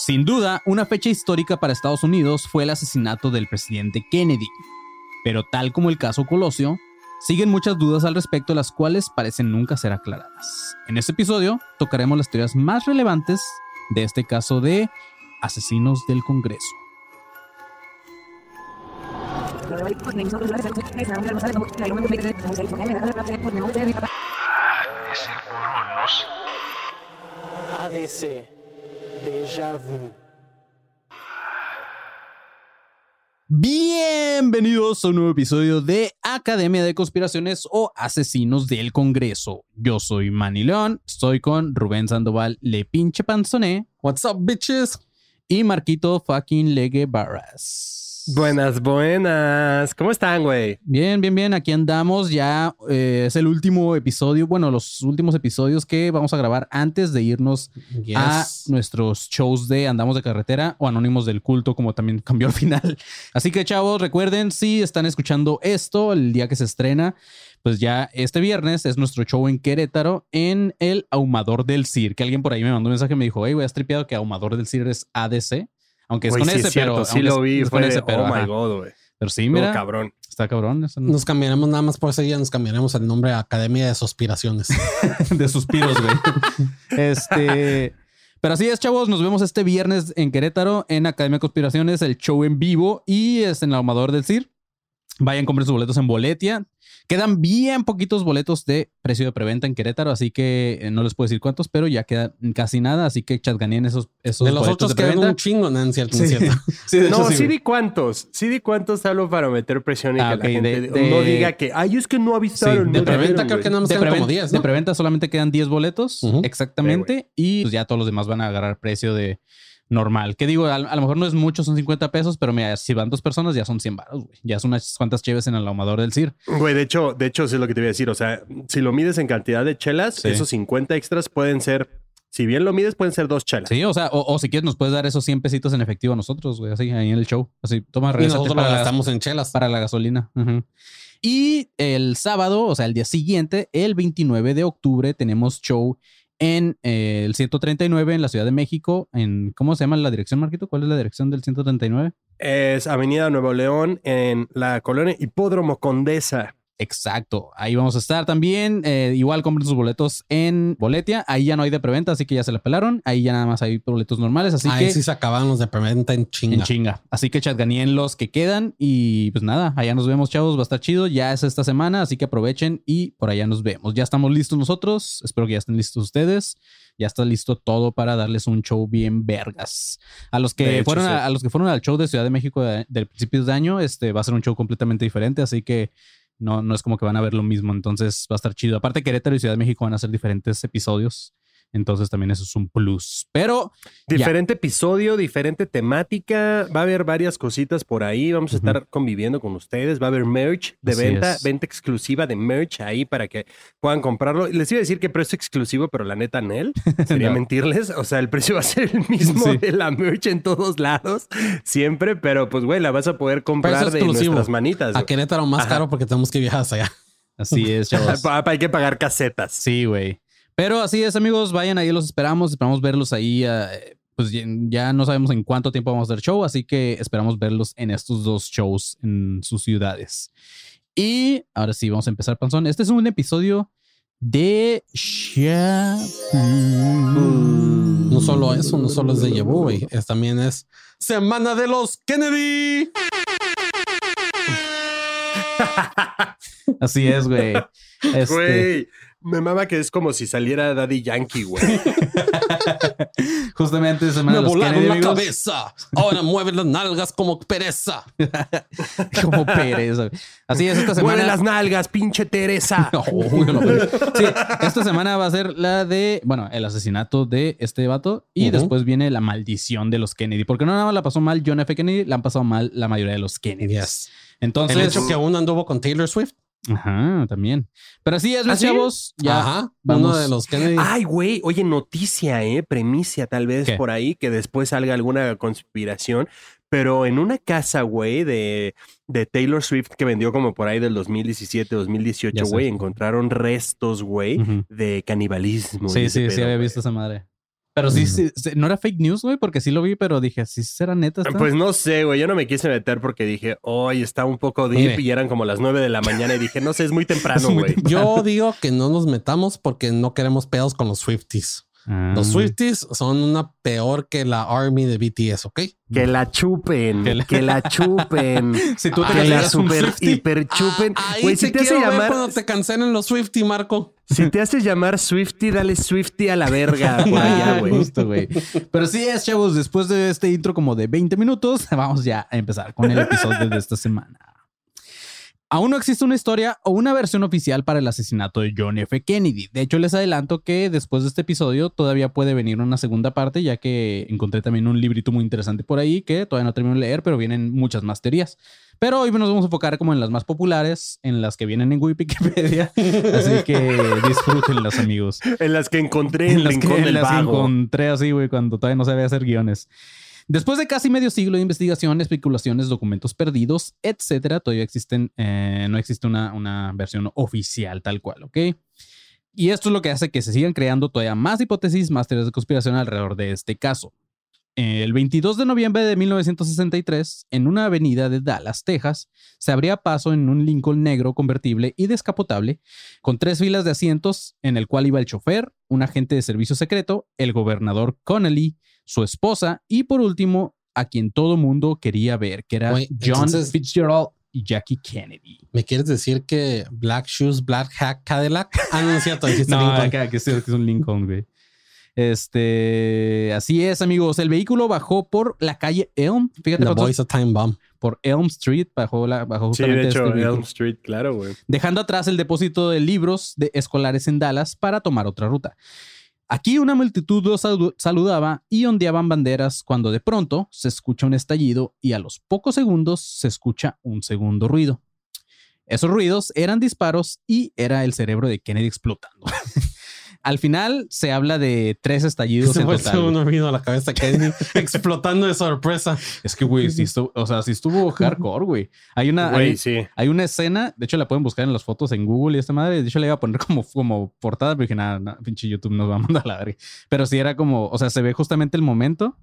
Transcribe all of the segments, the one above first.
Sin duda, una fecha histórica para Estados Unidos fue el asesinato del presidente Kennedy. Pero tal como el caso Colosio, siguen muchas dudas al respecto las cuales parecen nunca ser aclaradas. En este episodio tocaremos las teorías más relevantes de este caso de asesinos del Congreso. Déjà vu. Bienvenidos a un nuevo episodio de Academia de Conspiraciones o Asesinos del Congreso. Yo soy Manny León, estoy con Rubén Sandoval, Le Pinche Panzoné. What's up, bitches? Y Marquito fucking Legue Barras. Buenas, buenas. ¿Cómo están, güey? Bien, bien, bien. Aquí andamos. Ya eh, es el último episodio. Bueno, los últimos episodios que vamos a grabar antes de irnos a nuestros shows de Andamos de Carretera o Anónimos del Culto, como también cambió al final. Así que, chavos, recuerden, si están escuchando esto el día que se estrena, pues ya este viernes es nuestro show en Querétaro en el Ahumador del CIR. Que alguien por ahí me mandó un mensaje y me dijo, hey, güey, has tripeado que Ahumador del CIR es ADC. Aunque es con sí ese, es cierto, pero. sí lo vi. es con ese, pero. oh my god, güey. Pero sí, mira. cabrón. Está cabrón. eso no- Nos cambiaremos nada más por ese día, nos cambiaremos el nombre a Academia de Suspiraciones. de suspiros, güey. Este. Pero así es, chavos. Nos vemos este viernes en Querétaro, en Academia de Conspiraciones, el show en vivo y es en el Ahumador del CIR. Vayan, compren sus boletos en Boletia. Quedan bien poquitos boletos de precio de preventa en Querétaro, así que eh, no les puedo decir cuántos, pero ya queda casi nada. Así que chatganeen esos, esos de los boletos otros de quedan preventa. un chingo, ¿no? En cierto, en Sí. cierto. Sí, de hecho, No, sí, di cuántos. Sí di cuántos hablo para meter presión y Ah, que ok, la gente de- de- no diga que, ay, es que no avisaron. Sí, no de preventa creo güey". que nada más de, quedan como 10, de ¿no? preventa solamente quedan 10 boletos, exactamente, y pues ya todos los demás van a agarrar precio de normal. Que digo, a, a lo mejor no es mucho, son 50 pesos, pero mira, si van dos personas ya son 100 baros, güey. Ya son unas cuantas cheves en el ahumador del CIR. Güey, de hecho, de hecho, eso es lo que te voy a decir. O sea, si lo mides en cantidad de chelas, Sí. esos 50 extras pueden ser, si bien lo mides, pueden ser dos chelas. Sí, o sea, o, o si quieres nos puedes dar esos 100 pesitos en efectivo a nosotros, güey, así ahí en el show. Así, toma, Y nosotros lo para, la, gastamos en chelas. para la gasolina. Y el sábado, o sea, el día siguiente, el 29 de octubre, tenemos show en eh, el 139 en la Ciudad de México. En, ¿Cómo se llama la dirección, Marquito? ¿Cuál es la dirección del 139? Es Avenida Nuevo León en la colonia Hipódromo Condesa. Exacto, ahí vamos a estar también. Eh, igual compren sus boletos en Boletia. Ahí ya no hay de preventa, así que ya se la pelaron. Ahí ya nada más hay boletos normales, así Ahí que sí se acaban los de preventa en chinga. en chinga. Así que chatganien los que quedan. Y pues nada, allá nos vemos, chavos. Va a estar chido. Ya es esta semana, así que aprovechen y por allá nos vemos. Ya estamos listos nosotros. Espero que ya estén listos ustedes. Ya está listo todo para darles un show bien vergas. A los que hecho, fueron sí. a, a los que fueron al show de Ciudad de México de, del principio de año, este va a ser un show completamente diferente, así que no, no es como que van a ver lo mismo. Entonces va a estar chido. Aparte, Querétaro y Ciudad de México van a ser diferentes episodios. Entonces también eso es un plus. Pero Diferente episodio, diferente temática. Va a haber varias cositas por ahí. Vamos a estar conviviendo con ustedes. Va a haber merch de Así venta, es. venta exclusiva de merch ahí para que puedan comprarlo. Les iba a decir que precio exclusivo, pero la neta, Nel, sería No. mentirles. O sea, el precio va a ser el mismo Sí. de la merch en todos lados, siempre, pero pues, güey, la vas a poder comprar Precio de exclusivo. nuestras manitas. A Querétaro más Ajá. caro porque tenemos que viajar hasta allá. así es, chavos. Hay que pagar casetas. Sí, güey. Pero así es, amigos, vayan ahí, los esperamos, esperamos verlos ahí. eh, pues ya, no sabemos en cuánto tiempo vamos a hacer show, así que esperamos verlos en estos dos shows en sus ciudades. Y ahora sí, vamos a empezar, Panzón. Este es un episodio de Shabu. No solo eso, no solo es de Yebu, güey. Es, también es Semana de los Kennedy. Así es, güey. Este, Güey, me mama que es como si saliera Daddy Yankee, güey. justamente semana Me de los volaron la amigos. cabeza. Ahora mueve las nalgas como pereza. Como pereza. Así es, esta semana. Mueve las nalgas, pinche Teresa. Uy, no, pero- sí, esta semana va a ser la de, bueno, el asesinato de este vato y después viene la maldición de los Kennedy. Porque no nada más la pasó mal John F. Kennedy, la han pasado mal la mayoría de los Kennedy. Yes. Entonces, El hecho que uno anduvo con Taylor Swift. Ajá, también. Pero así es, ¿Ah, los sí? chavos. Ya Ajá. vamos. Uno de los Kennedy. Ay, güey, oye, noticia, ¿eh? Premicia tal vez ¿Qué? por ahí, que después salga alguna conspiración. Pero en una casa, güey, de, de Taylor Swift que vendió como por ahí del 2017, 2018, Ya sé. güey, encontraron restos, güey, de canibalismo. Sí, sí, sí, había visto esa madre. Pero sí, sí, sí, no era fake news, güey, porque sí lo vi, pero dije, ¿sí será neta? Pues no sé, güey. Yo no me quise meter porque dije, hoy está un poco deep y eran como las 9 de la mañana y dije, no sé, es muy temprano, güey. Yo digo que no nos metamos porque no queremos pedos con los Swifties. Ah. Los Swifties son una peor que la Army de BTS, ¿ok? Que la chupen, Que que la- chupen. Si tú te que la un super hiper chupen. Ah, ahí si te hace llamar, cuando te cancelen los Swiftie, Marco. si te haces llamar Swifty, dale Swifty a la verga por allá, güey. Justo, güey. Pero sí es, chavos, después de este intro como de 20 minutos, vamos ya a empezar con el episodio de esta semana. Aún no existe una historia o una versión oficial para el asesinato de John F. Kennedy. De hecho, les adelanto que después de este episodio todavía puede venir una segunda parte, ya que encontré también un librito muy interesante por ahí que todavía no termino de leer, pero vienen muchas más teorías. Pero hoy nos vamos a enfocar como en las más populares, en las que vienen en Wikipedia. Así que disfrútenlas, amigos. En las que encontré en las que, en del las que vago. encontré así, güey, cuando todavía no sabía hacer guiones. Después de casi medio siglo de investigación, especulaciones, documentos perdidos, etcétera, todavía existen, eh, no existe una, una versión oficial tal cual, ¿ok? Y esto es lo que hace que se sigan creando todavía más hipótesis, más teorías de conspiración alrededor de este caso. El 22 de noviembre de 1963, en una avenida de Dallas, Texas, se abría paso en un Lincoln negro convertible y descapotable, con tres filas de asientos, en el cual iba el chofer, un agente de servicio secreto, el gobernador Connolly, su esposa y por último, a quien todo mundo quería ver, que era John entonces- Fitzgerald y Jackie Kennedy. ¿Me quieres decir que Black Shoes, Black Hat, Cadillac? Ah, no es cierto, No, Lincoln. acá, que sí, que es un Lincoln, güey. Este, así es, amigos. El vehículo bajó por la calle Elm. Fíjate, Boys a Time Bomb. por Elm Street, bajó, la, bajó Sí, justamente de hecho, este vehículo. Elm Street, claro, güey. dejando atrás el depósito de libros de escolares en Dallas para tomar otra ruta. Aquí una multitud los salu- saludaba y ondeaban banderas cuando de pronto se escucha un estallido y a los pocos segundos se escucha un segundo ruido. Esos ruidos eran disparos y era el cerebro de Kennedy explotando. Al final se habla de tres estallidos Se en fue total. un ruido a la cabeza Kennedy explotando de sorpresa. Es que, güey, sí estuvo, o sea, sí estuvo hardcore, güey. Hay una, Güey, hay- sí. Hay una escena, de hecho la pueden buscar en las fotos en Google y esta madre, de hecho le iba a poner como, como portada, pero dije, nada, pinche YouTube nos va a mandar a la verga. Pero sí era como, o sea, se ve justamente el momento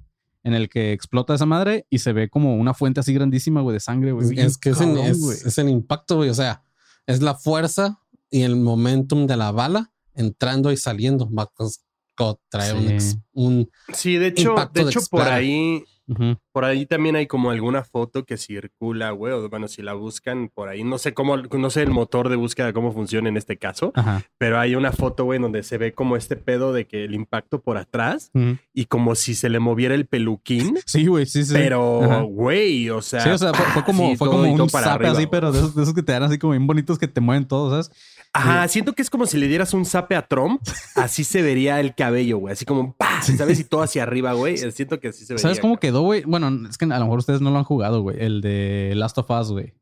en el que explota esa madre y se ve como una fuente así grandísima, güey, de sangre, güey. Es que cabrón, es el impacto, güey. O sea, es la fuerza y el momentum de la bala entrando y saliendo. A traer un, Sí. ex- un- Sí, de hecho, de de hecho por explorar. ahí, Ujú. por ahí también hay como alguna foto que circula, güey. Bueno, si la buscan por ahí, no sé cómo, no sé el motor de búsqueda cómo funciona en este caso, Ajá. pero hay una foto, güey, donde se ve como este pedo de que el impacto por atrás Ujú. y como si se le moviera el peluquín. Sí, güey, sí, sí. Ajá. Pero, güey, o sea. Sí, o sea, fue, fue como, Sí, fue como un para arriba, así, güey. pero de esos, de esos que te dan así como bien bonitos que te mueven todos, ¿sabes? Ajá, siento que es como si le dieras un zape a Trump, así se vería el cabello, güey. Así como, ¡pah! ¿sabes? Y todo hacia arriba, güey. Siento que así se vería. ¿Sabes cómo quedó, güey? Bueno, es que a lo mejor ustedes no lo han jugado, güey. El de Last of Us, güey.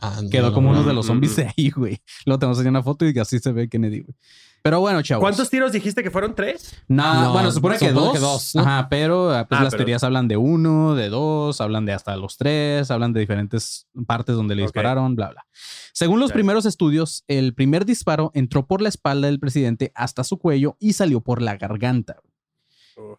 ah, Quedó como no, uno de los zombies de ahí, güey. Luego te vamos a enseñar una foto y así se ve Kennedy, güey. Pero bueno, chavos. ¿Cuántos tiros dijiste que fueron? ¿Tres? No, No, bueno, se supone, que, supone dos. que dos, ¿no? Ajá, pero ah, pues Ah, las pero- teorías hablan de uno, de dos, hablan de hasta los tres, hablan de diferentes partes donde le dispararon, bla, bla. Según los primeros estudios, el primer disparo entró por la espalda del presidente hasta su cuello y salió por la garganta.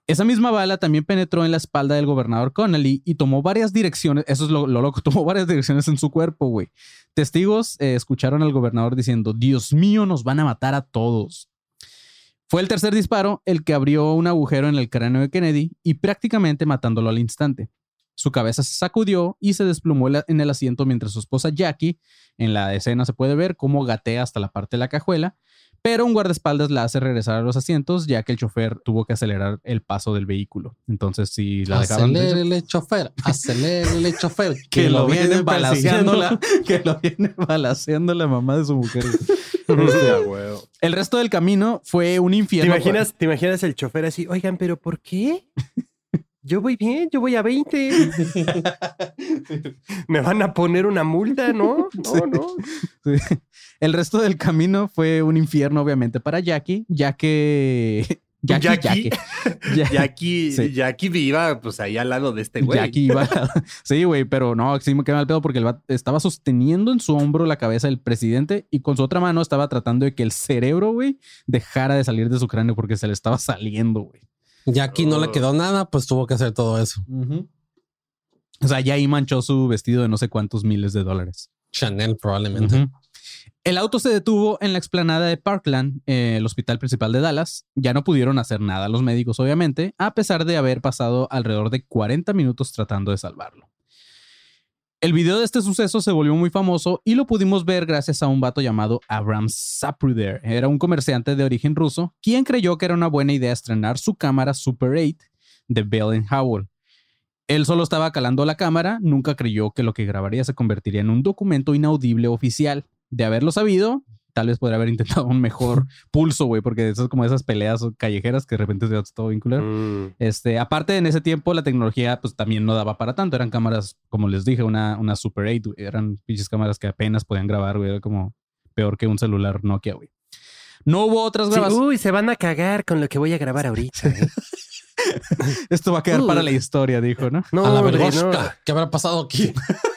Esa misma bala también penetró en la espalda del gobernador Connolly y tomó varias direcciones. Eso es lo, lo loco, tomó varias direcciones en su cuerpo, güey. Testigos eh, escucharon al gobernador diciendo: Dios mío, nos van a matar a todos. Fue el tercer disparo el que abrió un agujero en el cráneo de Kennedy y prácticamente matándolo al instante. Su cabeza se sacudió y se desplomó en el asiento mientras su esposa Jackie, en la escena se puede ver cómo gatea hasta la parte de la cajuela, pero un guardaespaldas la hace regresar a los asientos ya que el chofer tuvo que acelerar el paso del vehículo. Entonces, si la dejaban... Acelérele, chofer. Acelérele, chofer. que lo viene balaseando la, que lo viene balaseando la mamá de su mujer. Hostia. El resto del camino fue un ¿Te infierno. imaginas, ¿Te imaginas el chofer así? Oigan, ¿pero por qué? Yo voy bien, yo voy a 20. Me van a poner una multa, ¿no? No, no. Sí. El resto del camino fue un infierno, obviamente, para Jackie, ya que. Jackie, Jackie. Jackie. Jackie, Sí. Jackie viva pues ahí al lado de este güey. Jackie iba. Sí, güey, pero no, sí me queda mal pedo porque el estaba sosteniendo en su hombro la cabeza del presidente y con su otra mano estaba tratando de que el cerebro, güey, dejara de salir de su cráneo porque se le estaba saliendo, güey. Ya aquí no le Oh. quedó nada, pues tuvo que hacer todo eso. O sea, ya ahí manchó su vestido de no sé cuántos miles de dólares. Chanel probablemente. El auto se detuvo en la explanada de Parkland, eh, el hospital principal de Dallas. Ya no pudieron hacer nada los médicos, obviamente, a pesar de haber pasado alrededor de 40 minutos tratando de salvarlo. El video de este suceso se volvió muy famoso y lo pudimos ver gracias a un vato llamado Abram Zapruder. Era un comerciante de origen ruso, quien creyó que era una buena idea estrenar su cámara Super 8 de Bell Howell. Él solo estaba calando la cámara, nunca creyó que lo que grabaría se convertiría en un documento inaudible oficial. De haberlo sabido, tal vez podría haber intentado un mejor pulso, güey, porque eso es como esas peleas callejeras que de repente se todo bien culero. Mm. Este, aparte en ese tiempo la tecnología pues también no daba para tanto, eran cámaras, como les dije, una, una Super 8, güey, eran pinches cámaras que apenas podían grabar, güey, era como peor que un celular Nokia, güey. No hubo otras Sí, grabaciones. uy, se van a cagar con lo que voy a grabar ahorita. ¿eh? Esto va a quedar Uy. para la historia, dijo, ¿no? No, a la hombre, vergosca. no. ¿Qué habrá pasado aquí?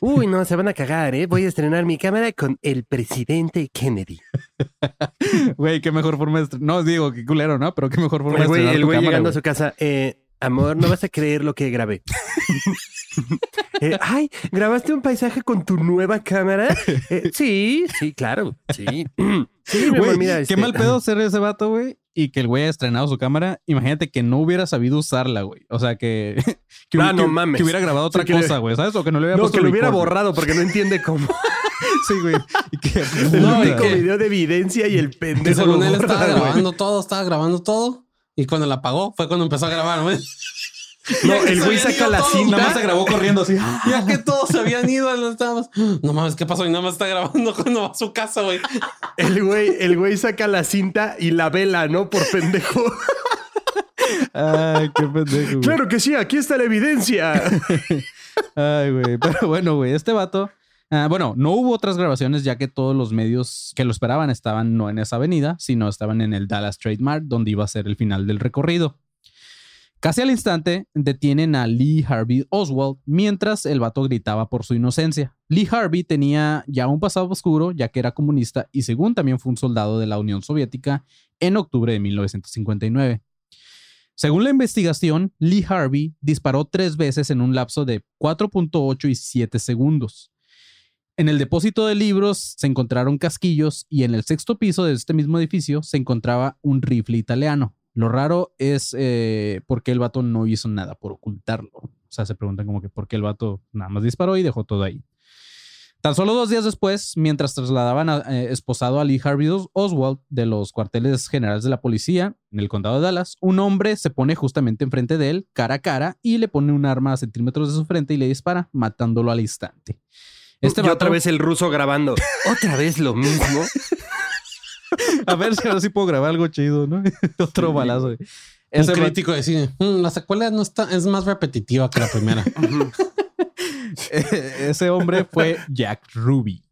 Uy, no, se van a cagar, ¿eh? Voy a estrenar mi cámara con el presidente Kennedy. Güey, qué mejor forma de estre- No, digo, qué culero, ¿no? Pero qué mejor forma El de estrenar el güey llegando a su casa, eh, amor, no vas a creer lo que grabé. Eh, Ay, ¿grabaste un paisaje con tu nueva cámara? Eh, sí, sí, claro, sí. Sí, amor, mira, qué este, mal pedo ser ese vato, güey. Y que el güey haya estrenado su cámara. Imagínate que no hubiera sabido usarla, güey. O sea, que, que, Ah, hubi- no mames. que hubiera grabado otra cosa, güey. ¿Sabes? O que no le hubiera No, puesto que lo hubiera record. borrado porque no entiende cómo. Sí, güey. Y que, El No, único que- video de evidencia y el Que pendejo. según él borra, estaba güey. grabando todo, estaba grabando todo. Y cuando la apagó fue cuando empezó a grabar, güey. No, el güey saca la cinta. Nada más se grabó corriendo así. Ya que todos se habían ido, no estábamos. No mames, ¿qué pasó? Y nada más está grabando cuando va a su casa, güey. El güey, el güey saca la cinta y la vela, ¿no? Por pendejo. Ay, qué pendejo. güey. claro que sí, aquí está la evidencia. Ay, güey. Pero bueno, güey, este vato. ah, bueno, no hubo otras grabaciones ya que todos los medios que lo esperaban estaban no en esa avenida, sino estaban en el Dallas Trade Mart, donde iba a ser el final del recorrido. Casi al instante detienen a Lee Harvey Oswald mientras el vato gritaba por su inocencia. Lee Harvey tenía ya un pasado oscuro ya que era comunista y según también fue un soldado de la Unión Soviética en octubre de 1959. Según la investigación, Lee Harvey disparó tres veces en un lapso de 4.8 y 7 segundos. En el depósito de libros se encontraron casquillos y en el sexto piso de este mismo edificio se encontraba un rifle italiano. Lo raro es eh, por qué el vato no hizo nada por ocultarlo. O sea, se preguntan como que por qué el vato nada más disparó y dejó todo ahí. Tan solo dos días después, mientras trasladaban a, eh, esposado a Lee Harvey Os- Oswald de los cuarteles generales de la policía en el condado de Dallas, un hombre se pone justamente enfrente de él, cara a cara, y le pone un arma a centímetros de su frente y le dispara, matándolo al instante. Este y vato- otra vez el ruso grabando. Otra vez lo mismo. A ver si ahora sí puedo grabar algo chido, ¿no? Otro balazo. güey. Ese crítico de cine. "Mm, la secuela no está, es más repetitiva que la primera. Ese hombre fue Jack Ruby.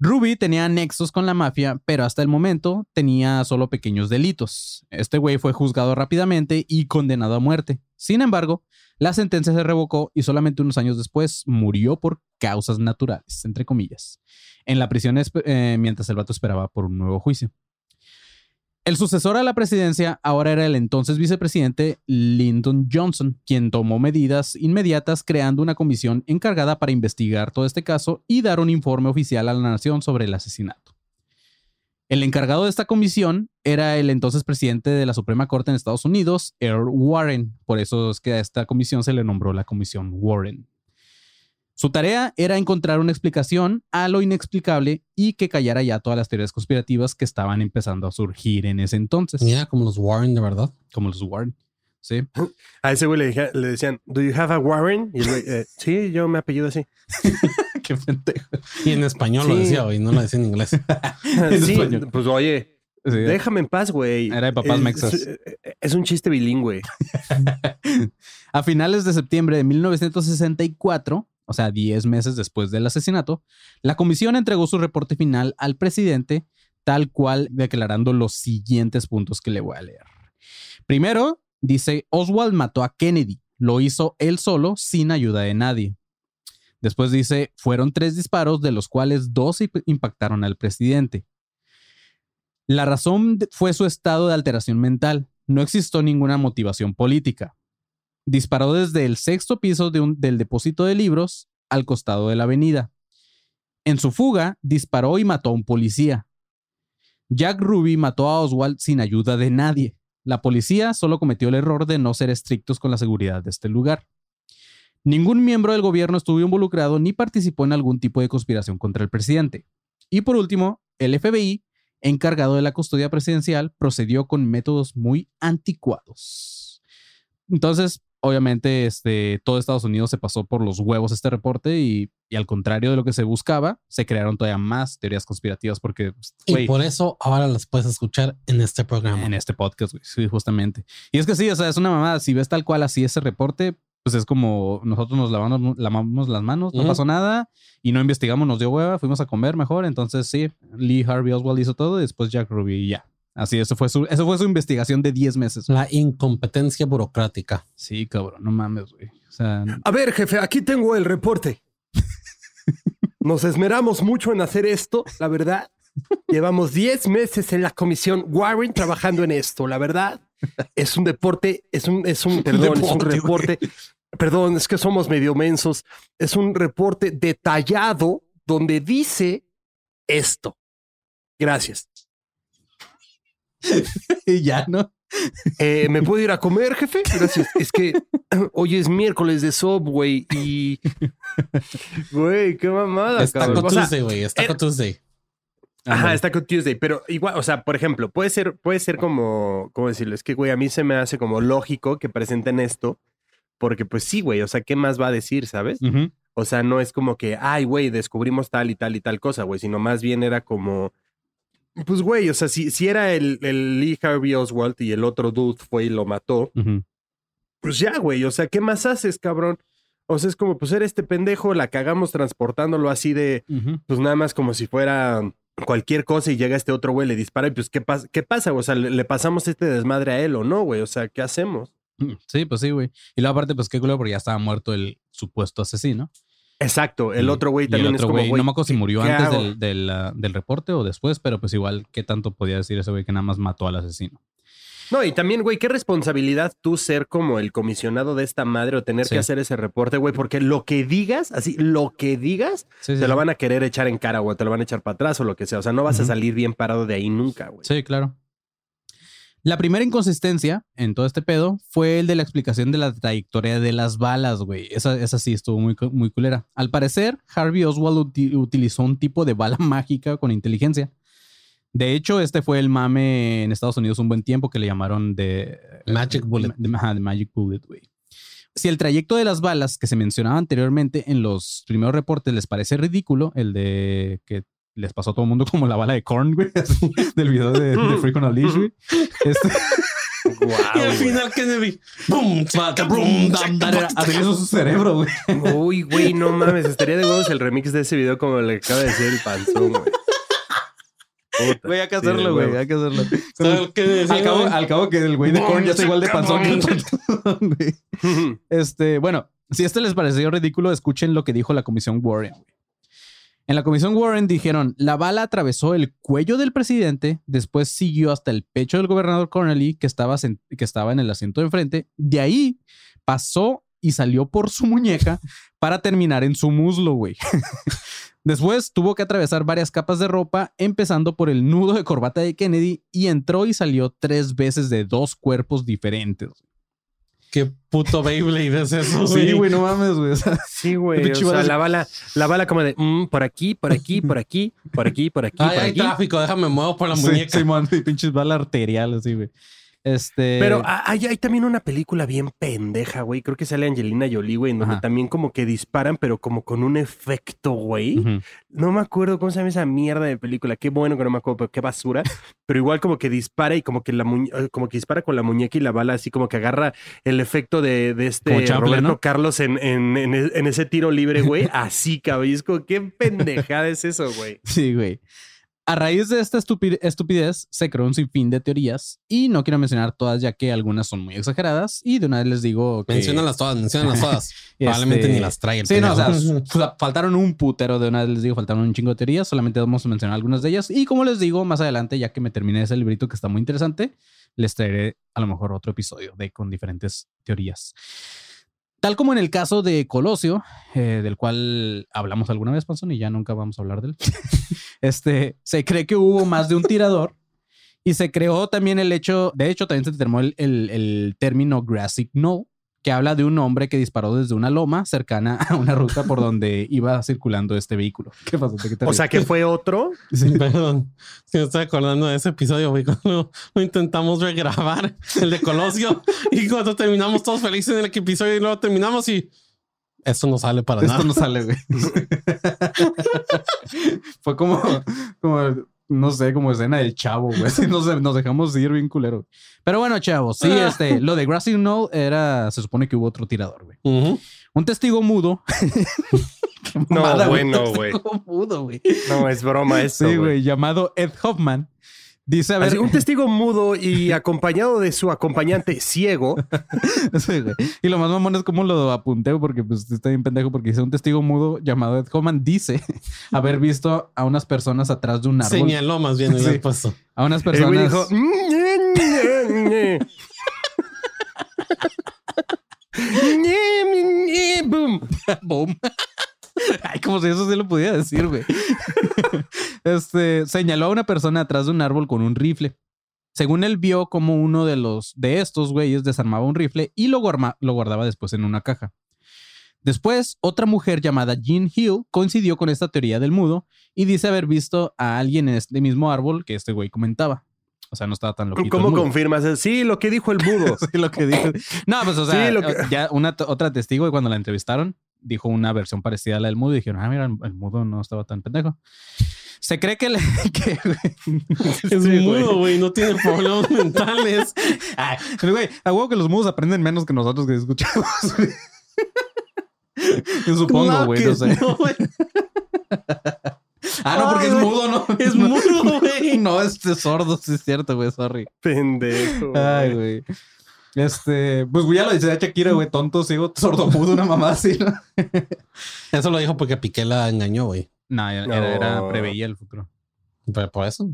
Ruby tenía nexos con la mafia, pero hasta el momento tenía solo pequeños delitos. Este güey fue juzgado rápidamente y condenado a muerte. Sin embargo, la sentencia se revocó y solamente unos años después murió por causas naturales, entre comillas, en la prisión eh, mientras el vato esperaba por un nuevo juicio. El sucesor a la presidencia ahora era el entonces vicepresidente Lyndon Johnson, quien tomó medidas inmediatas creando una comisión encargada para investigar todo este caso y dar un informe oficial a la nación sobre el asesinato. El encargado de esta comisión era el entonces presidente de la Suprema Corte en Estados Unidos, Earl Warren. Por eso es que a esta comisión se le nombró la Comisión Warren. Su tarea era encontrar una explicación a lo inexplicable y que callara ya todas las teorías conspirativas que estaban empezando a surgir en ese entonces, Mira, como los Warren, de verdad. como los Warren. Sí. A ese güey le, dije- le decían, ¿Do you have a Warren? Y el güey, "Eh, sí, yo me apellido así. Qué pendejo. Y en español lo decía, güey, no lo decía en inglés. En sí, español. pues oye, Sí. déjame en paz, güey. Era de papás mexas. Es, es un chiste bilingüe. A finales de septiembre de 1964, o sea, 10 meses después del asesinato, la comisión entregó su reporte final al presidente, tal cual declarando los siguientes puntos que le voy a leer. Primero, dice, Oswald mató a Kennedy. Lo hizo él solo, sin ayuda de nadie. Después dice, fueron tres disparos, de los cuales dos imp- impactaron al presidente. La razón fue su estado de alteración mental. no existió ninguna motivación política. Disparó desde el sexto piso del depósito de libros al costado de la avenida. En su fuga, disparó y mató a un policía. Jack Ruby mató a Oswald sin ayuda de nadie. La policía solo cometió el error de no ser estrictos con la seguridad de este lugar. Ningún miembro del gobierno estuvo involucrado ni participó en algún tipo de conspiración contra el presidente. Y por último, el FBI, encargado de la custodia presidencial, procedió con métodos muy anticuados. Entonces, obviamente, este, todo Estados Unidos se pasó por los huevos este reporte y, y al contrario de lo que se buscaba, se crearon todavía más teorías conspirativas porque, pues, Y por eso ahora las puedes escuchar en este programa. en este podcast, güey, sí, justamente. Y es que sí, o sea, es una mamada. Si ves tal cual así ese reporte, pues es como nosotros nos lavamos, lavamos las manos, no pasó nada y no investigamos, nos dio hueva, fuimos a comer mejor. Entonces, sí, Lee Harvey Oswald hizo todo y después Jack Ruby y ya. Así, eso fue su, eso fue su investigación de 10 meses. La incompetencia burocrática. Sí, cabrón, no mames, güey. O sea, A ver, jefe, aquí tengo el reporte. Nos esmeramos mucho en hacer esto, la verdad. Llevamos 10 meses en la comisión Warren trabajando en esto, la verdad. Es un deporte, es un, es un, perdón, es un deporte, reporte. Perdón, es que somos medio mensos. Es un reporte detallado donde dice esto. Gracias. y ya, ¿no? Eh, ¿Me puedo ir a comer, jefe? Gracias. Es que hoy es miércoles de Subway y. Güey, qué mamada, Es Taco cabrón. O sea, Tuesday, güey. Es Taco era- Tuesday. Ajá, está con Tuesday, pero igual, o sea, por ejemplo, puede ser, puede ser como, ¿cómo decirlo? Es que, güey, a mí se me hace como lógico que presenten esto, porque pues sí, güey, o sea, ¿qué más va a decir, sabes? O sea, no es como que, ay, güey, descubrimos tal y tal y tal cosa, güey, sino más bien era como, pues, güey, o sea, si, si era el, el Lee Harvey Oswald y el otro dude fue y lo mató, pues ya, güey, o sea, ¿qué más haces, cabrón? O sea, es como, pues era este pendejo, la cagamos transportándolo así de, pues nada más como si fuera cualquier cosa y llega este otro güey, le dispara y pues ¿qué, pas- qué pasa? O sea, ¿le, le pasamos este desmadre a él o no, güey? O sea, ¿qué hacemos? Sí, pues sí, güey. Y luego aparte, pues qué culo porque ya estaba muerto el supuesto asesino. Exacto, el otro güey el también otro es como, güey, no me acuerdo si ¿qué- murió antes del, del, ah, del reporte o después, pero pues igual, ¿qué tanto podía decir ese güey que nada más mató al asesino? No, y también, güey, qué responsabilidad tú ser como el comisionado de esta madre o tener Sí. que hacer ese reporte, güey, porque lo que digas, así, lo que digas, Sí, sí. te lo van a querer echar en cara o te lo van a echar para atrás o lo que sea. O sea, no vas a salir bien parado de ahí nunca, güey. Sí, claro. La primera inconsistencia en todo este pedo fue el de la explicación de la trayectoria de las balas, güey. Esa, esa sí estuvo muy, muy culera. Al parecer, Harvey Oswald uti- utilizó un tipo de bala mágica con inteligencia. De hecho, este fue el mame en Estados Unidos un buen tiempo que le llamaron de... Magic Bullet. de- ajá, de Magic Bullet, güey. Si el trayecto de las balas que se mencionaba anteriormente en los primeros reportes les parece ridículo, el de que les pasó a todo el mundo como la bala de Korn, güey, así, del video de, de Freak on a Leash, güey. Este, Guau, Y al güey. final. ¡Bum! bum, brum, dam, dam, dam, dam, así hizo su cerebro, güey. Uy, güey, no mames, estaría de huevos el remix de ese video como le acaba de decir el panzón, güey. Puta, Güey, hay que sí, hacerlo, güey, huevo. hay que hacerlo. ¿Sabes qué decía, Al cabo, güey? al cabo que el güey de Korn ya está igual de panzón que el panzón, güey. Este, bueno, si esto les pareció ridículo, escuchen lo que dijo la comisión Warren. güey. En la comisión Warren dijeron, la bala atravesó el cuello del presidente, después siguió hasta el pecho del gobernador Connolly, que estaba, que estaba en el asiento de enfrente, de ahí pasó y salió por su muñeca para terminar en su muslo, güey. Después tuvo que atravesar varias capas de ropa, empezando por el nudo de corbata de Kennedy, y entró y salió tres veces de dos cuerpos diferentes. ¿Qué puto Beyblade es eso, Sí, güey, no mames, güey. O sea, Sí, güey. O sea, la bala, la bala como de mm, por aquí, por aquí, por aquí, por aquí, por aquí, Ay, por hay aquí. tráfico, déjame muevo por la sí, muñeca. Simón, y pinches bala arterial, así, güey. Este. Pero hay, hay también una película bien pendeja, güey. Creo que sale Angelina Jolie, güey, en donde Ajá. también como que disparan, pero como con un efecto, güey. No me acuerdo cómo se llama esa mierda de película. Qué bueno que no me acuerdo, pero qué basura. Pero igual como que dispara y como que la eh, como que dispara con la muñeca y la bala así como que agarra el efecto de, de este Roberto ¿no? Carlos en, en, en e- en ese tiro libre, güey. Así, cabrón. Y es como, qué pendejada es eso, güey. Sí, güey. A raíz de esta estupi- estupidez se creó un sinfín de teorías y no quiero mencionar todas ya que algunas son muy exageradas y de una vez les digo que... Menciónalas todas, menciónalas todas. Este, Probablemente ni las trae el Sí, no, o sea, faltaron un putero de una vez les digo, faltaron un chingo de teorías, solamente vamos a mencionar algunas de ellas y como les digo, más adelante, ya que me terminé ese librito que está muy interesante, les traeré a lo mejor otro episodio de con diferentes teorías. Tal como en el caso de Colosio, eh, del cual hablamos alguna vez, Panzón, y ya nunca vamos a hablar de él. este, se cree que hubo más de un tirador y se creó también el hecho, de hecho, también se determinó el, el- el término Grassic No, que habla de un hombre que disparó desde una loma cercana a una ruta por donde iba circulando este vehículo. ¿Qué pasó? ¿De qué te O sea que fue otro. Sí. Perdón, que me estoy acordando de ese episodio, güey, cuando lo intentamos regrabar, el de Colosio, y cuando terminamos todos felices en el episodio y luego terminamos y esto no sale para nada. Esto no sale, güey. Fue como, como, no sé, como escena del chavo, güey. Así Nos, nos dejamos ir bien culero. Pero bueno, chavos, sí, este, lo de Grassy Knoll era, se supone que hubo otro tirador, güey. Un testigo mudo. Qué No, mamada, bueno, Un güey. testigo mudo, güey. No, es broma esto. Sí, güey. güey, llamado Ed Hoffman. Dice, a ver, Así, un testigo mudo y acompañado de su acompañante ciego. Sí, güey. Y lo más mamón es como lo apunté porque pues está bien pendejo porque dice un testigo mudo llamado Ed Hoffman dice haber visto a unas personas atrás de un árbol. Señaló más bien Sí. el puesto. A unas El personas. dijo. Mi, ñe, boom. Boom. Ay, como si eso sí lo pudiera decir, güey. Este señaló a una persona atrás de un árbol con un rifle. Según él vio como uno de los de estos güeyes desarmaba un rifle y lo, guarma- lo guardaba después en una caja. Después, otra mujer llamada Jean Hill coincidió con esta teoría del mudo y dice haber visto a alguien en este mismo árbol que este güey comentaba. O sea, no estaba tan loquito. el ¿Cómo confirmas? Sí, lo que dijo el mudo. Sí, lo que dice. No, pues, o sea, Sí, lo que- ya una otra testigo, y cuando la entrevistaron, dijo una versión parecida a la del mudo y dijeron, ah, mira, el mudo no estaba tan pendejo. Se cree que, le, que Es Sí, mudo, güey, no tiene problemas mentales. Ay, pero, güey, a huevo que los mudos aprenden menos que nosotros que escuchamos. Yo supongo, Claro güey, no sé. no, güey. Ah, no, porque Ay, es mudo, ¿no? Es mudo, güey. No, es sordo, sí es cierto, güey, sorry. Pendejo. Ay, güey. Este, pues ya lo decía Shakira, güey, tonto, ciego, sordo, mudo, una mamá así, ¿no? Eso lo dijo porque Piqué la engañó, güey. No, era, No. era- preveía el futuro. Pero por eso.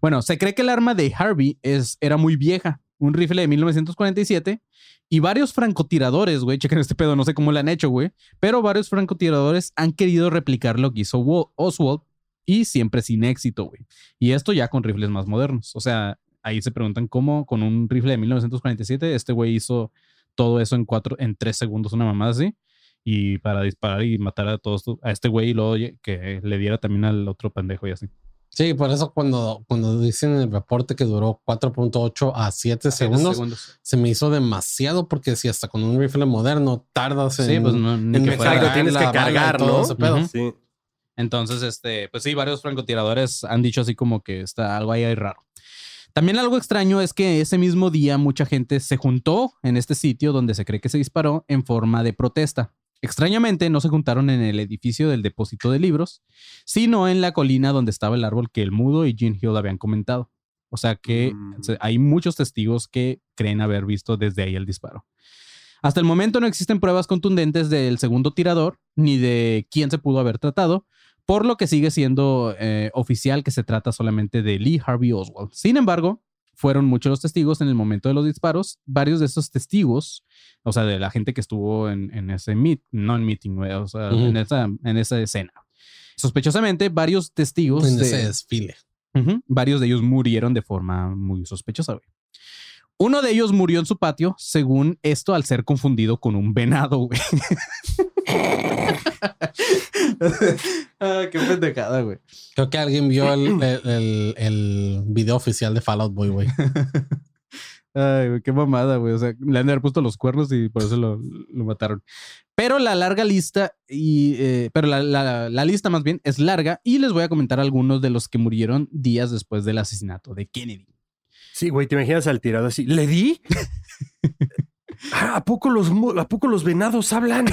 Bueno, se cree que el arma de Harvey es, era muy vieja, un rifle de 1947 y varios francotiradores, güey, chequen este pedo, no sé cómo lo han hecho, güey, pero varios francotiradores han querido replicar lo que hizo Oswald y siempre sin éxito, güey. Y esto ya con rifles más modernos. O sea, ahí se preguntan cómo con un rifle de 1947 este güey hizo todo eso en cuatro, en tres segundos, una mamada así. Y para disparar y matar a todos, a este güey y luego que le diera también al otro pendejo y así. Sí, por eso cuando, cuando dicen en el reporte que duró 4.8 a 7 segundos, se me hizo demasiado porque si hasta con un rifle moderno tardas en, Sí, pues no, en que tienes que cargar, todo ¿no? ese pedo. Ujú. Sí. Entonces, este, pues sí, varios francotiradores han dicho así como que está algo ahí, ahí raro. También algo extraño es que ese mismo día mucha gente se juntó en este sitio donde se cree que se disparó en forma de protesta. Extrañamente no se juntaron en el edificio del depósito de libros, sino en la colina donde estaba el árbol que el mudo y Jean Hill habían comentado. O sea que Mm. hay muchos testigos que creen haber visto desde ahí el disparo. Hasta el momento no existen pruebas contundentes del segundo tirador ni de quién se pudo haber tratado, por lo que sigue siendo eh, oficial que se trata solamente de Lee Harvey Oswald. Sin embargo, fueron muchos los testigos en el momento de los disparos. Varios de esos testigos, o sea, de la gente que estuvo en, en ese meet, no en meeting, o sea, Ujú. en, esa, en esa escena. Sospechosamente, varios testigos, En de- ese desfile. Varios de ellos murieron de forma muy sospechosa. güey. Uno de ellos murió en su patio, según esto, al ser confundido con un venado, güey. ah, qué pendejada, güey. Creo que alguien vio el, el, el- el video oficial de Fallout Boy, güey. Ay, güey, qué mamada, güey. O sea, le han de haber puesto los cuernos y por eso lo, lo mataron. Pero la larga lista, y, eh, pero la, la- la lista más bien es larga y les voy a comentar algunos de los que murieron días después del asesinato de Kennedy. Sí, güey, te imaginas al tirado así. ¿Le di? Ah, ¿A poco los, a poco los venados hablan?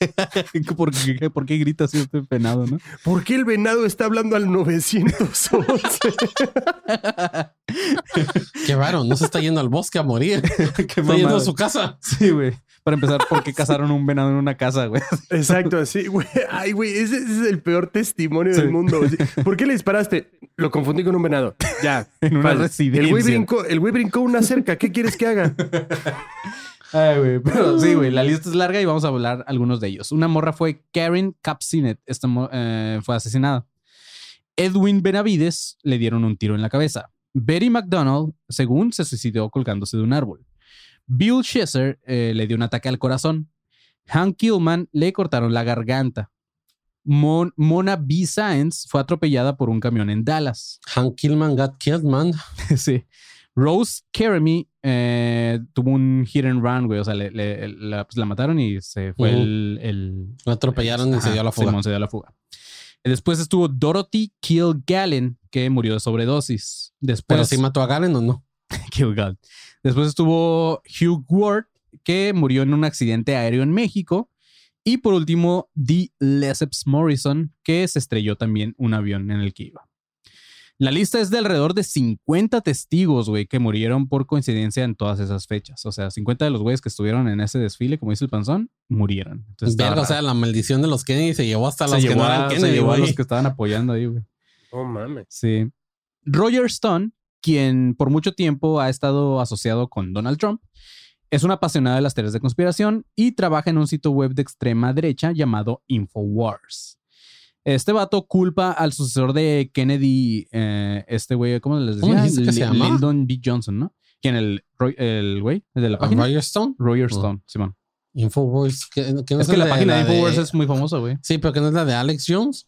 ¿Por qué, ¿Por qué gritas si este penado, no? ¿Por qué el venado está hablando al 911? Qué raro, no se está yendo al bosque a morir. está yendo a su casa. Sí, güey. Para empezar, ¿por qué cazaron un venado en una casa, güey? Exacto, así, güey. Ay, güey, ese, ese es el peor testimonio del mundo. güey. ¿Por qué le disparaste? Lo confundí con un venado. Ya. En una Vale. residencia. El güey brincó, el güey brincó una cerca. ¿Qué quieres que haga? Ay, güey. Pero sí, güey. La lista es larga y vamos a hablar algunos de ellos. Una morra fue Karen Capsinet. Esta eh, fue asesinada. Edwin Benavides le dieron un tiro en la cabeza. Betty McDonald, según se suicidó colgándose de un árbol. Bill Chesser eh, le dio un ataque al corazón. Hank Killman le cortaron la garganta. Mon- Mona B. Sáenz fue atropellada por un camión en Dallas. Hank Killman got killed, man. sí. Rose Keremy eh, tuvo un hit and run, güey. O sea, le, le- la, pues, la mataron y se fue el, el- Lo atropellaron y se dio la fuga. Simón se dio a la fuga. Después estuvo Dorothy Kilgallen, que murió de sobredosis. Después, Pero si mató a Galen o no. Kilgallen. Después estuvo Hugh Ward, que murió en un accidente aéreo en México. Y por último, Dee Lesseps Morrison, que se estrelló también un avión en el que iba. La lista es de alrededor de 50 testigos, güey, que murieron por coincidencia en todas esas fechas. O sea, 50 de los güeyes que estuvieron en ese desfile, como dice el panzón, murieron. Entonces, estaba Verga, o sea, la maldición de los Kennedy se llevó hasta se los que no a, eran se Kennedy, llevó a los que estaban apoyando ahí, güey. Oh, mames. Sí. Roger Stone, quien por mucho tiempo ha estado asociado con Donald Trump, es un apasionado de las teorías de conspiración y trabaja en un sitio web de extrema derecha llamado Infowars. Este vato culpa al sucesor de Kennedy, eh, este güey, ¿cómo les ¿Cómo decía? dijiste que se Li- llamaba? Lyndon B. Johnson, ¿no? ¿Quién? El, el güey, de la ¿A página. Roger Stone? Roger Oh. Stone, Simón. Infowars. que- que no Es que la de- página de Infowars de- es muy famosa, güey. Sí, pero que no es la de Alex Jones.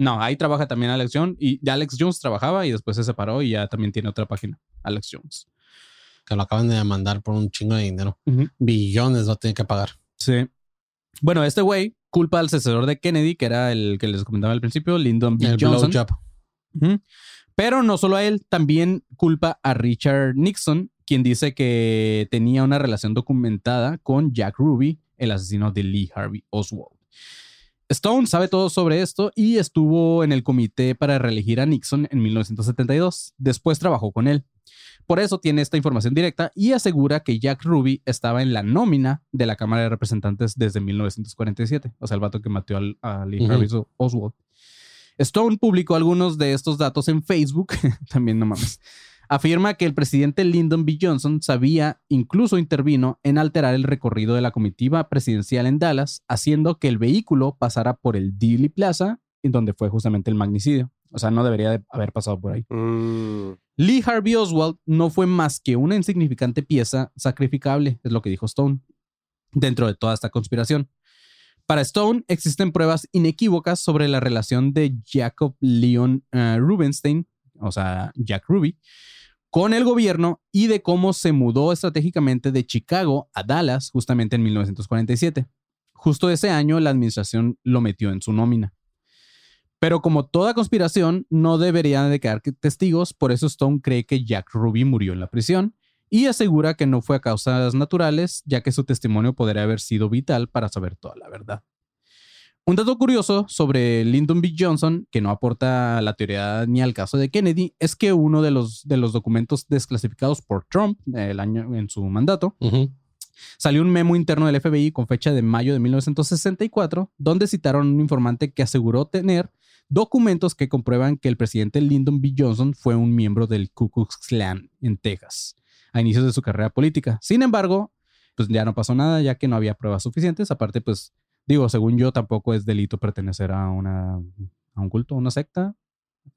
No, ahí trabaja también Alex Jones y Alex Jones trabajaba y después se separó y ya también tiene otra página, Alex Jones. Que lo acaban de demandar por un chingo de dinero. Billones va a tener que pagar. Sí. Bueno, este güey culpa al sucesor de Kennedy, que era el que les comentaba al principio, Lyndon B. El Johnson. Ujú. Pero no solo a él, también culpa a Richard Nixon, quien dice que tenía una relación documentada con Jack Ruby, el asesino de Lee Harvey Oswald. Stone sabe todo sobre esto y estuvo en el comité para reelegir a Nixon en 1972. Después trabajó con él. Por eso tiene esta información directa y asegura que Jack Ruby estaba en la nómina de la Cámara de Representantes desde 1947. O sea, el vato que mató al- a Lee. Harvey Oswald. Stone publicó algunos de estos datos en Facebook, también no mames. Afirma que el presidente Lyndon B. Johnson sabía, incluso intervino en alterar el recorrido de la comitiva presidencial en Dallas, haciendo que el vehículo pasara por el Dealey Plaza, en donde fue justamente el magnicidio. O sea, no debería de haber pasado por ahí. Mm, Lee Harvey Oswald no fue más que una insignificante pieza sacrificable, es lo que dijo Stone, dentro de toda esta conspiración. Para Stone existen pruebas inequívocas sobre la relación de Jacob Leon eh, Rubenstein, o sea, Jack Ruby, con el gobierno y de cómo se mudó estratégicamente de Chicago a Dallas justamente en 1947. Justo ese año la administración lo metió en su nómina. Pero como toda conspiración, no deberían de quedar que- testigos, por eso Stone cree que Jack Ruby murió en la prisión y asegura que no fue a causas naturales, ya que su testimonio podría haber sido vital para saber toda la verdad. Un dato curioso sobre Lyndon B. Johnson, que no aporta a la teoría ni al caso de Kennedy, es que uno de los, de los documentos desclasificados por Trump eh, el año en su mandato salió un memo interno del FBI con fecha de mayo de 1964, donde citaron a un informante que aseguró tener documentos que comprueban que el presidente Lyndon B. Johnson fue un miembro del Ku Klux Klan en Texas a inicios de su carrera política. Sin embargo, pues ya no pasó nada ya que no había pruebas suficientes. Aparte, pues digo, según yo, tampoco es delito pertenecer a una a un culto, a una secta,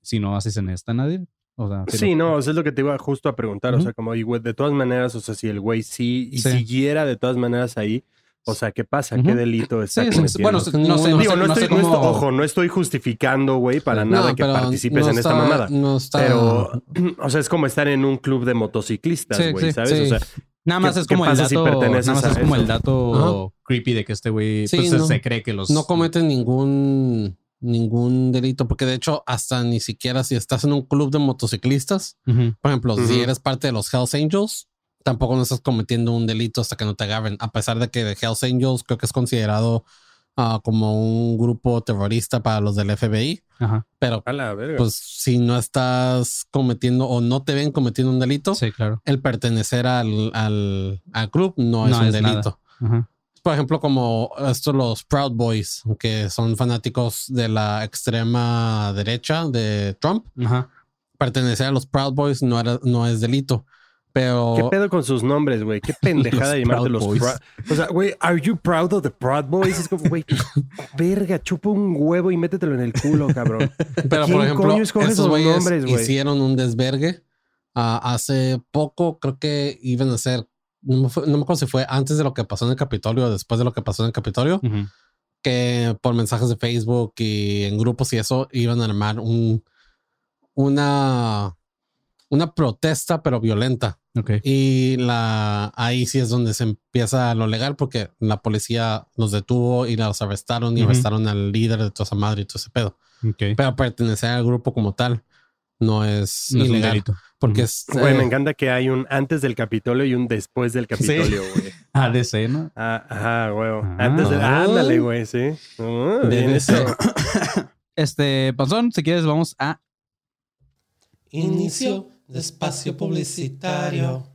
si no asisten a esta nadie. O sea, si Sí, no, eso es lo que te iba justo a preguntar. O sea, como, y, de todas maneras, o sea, si el güey sí y Sí. siguiera de todas maneras ahí, o sea, ¿qué pasa? ¿Qué delito está Sí, cometiendo? bueno, no sé, no Digo, sé- no, no estoy, sé no estoy- cómo- ojo, no estoy justificando, güey, para nada que participes no en esta mamada. No está. Pero, o sea, es como estar en un club de motociclistas, Sí, güey, sí, ¿sabes? sí. O sea, Nada más ¿Qué- es como el si dato, perteneces nada más es a como el eso? dato creepy de que este güey Sí, pues, no. se cree que los no cometen ningún ningún delito, porque de hecho, hasta ni siquiera si estás en un club de motociclistas, por ejemplo, si eres parte de los Hells Angels, tampoco no estás cometiendo un delito hasta que no te agarren, a pesar de que de Hells Angels creo que es considerado ah, como un grupo terrorista para los del FBI. Ajá. Pero A la verga. pues si no estás cometiendo o no te ven cometiendo un delito, Sí, claro. el pertenecer al, al, al club no es un es delito. Ajá. Por ejemplo, como estos los Proud Boys, que son fanáticos de la extrema derecha de Trump. Ajá. Pertenecer a los Proud Boys no, era, no es delito. Pero ¿Qué pedo con sus nombres, güey? Qué pendejada llamarte los Boys. O sea, güey, ¿are you proud of the Proud Boys? Es como, güey, verga, chupa un huevo y métetelo en el culo, cabrón. Pero, ¿Quién por ejemplo, esos esos güeyes nombres, hicieron un desvergue. Ah, hace poco, creo que iban a hacer, no me, fue- no me acuerdo si fue antes de lo que pasó en el Capitolio o después de lo que pasó en el Capitolio, que por mensajes de Facebook y en grupos y eso iban a armar un, una, una protesta, pero violenta. Y la ahí sí es donde se empieza lo legal porque la policía los detuvo y los arrestaron y arrestaron al líder de toda esa madre y todo ese pedo. Pero pertenecer al grupo como tal no es No ilegal. porque es. Güey, eh, me encanta que hay un antes del Capitolio y un después del Capitolio, güey. ADC, ¿no? Ah, ajá, güey. Ah. Antes de... Ándale, güey, sí. Ah, bien eso. Este, Panzón, si quieres, vamos a. Inicio de espacio publicitario.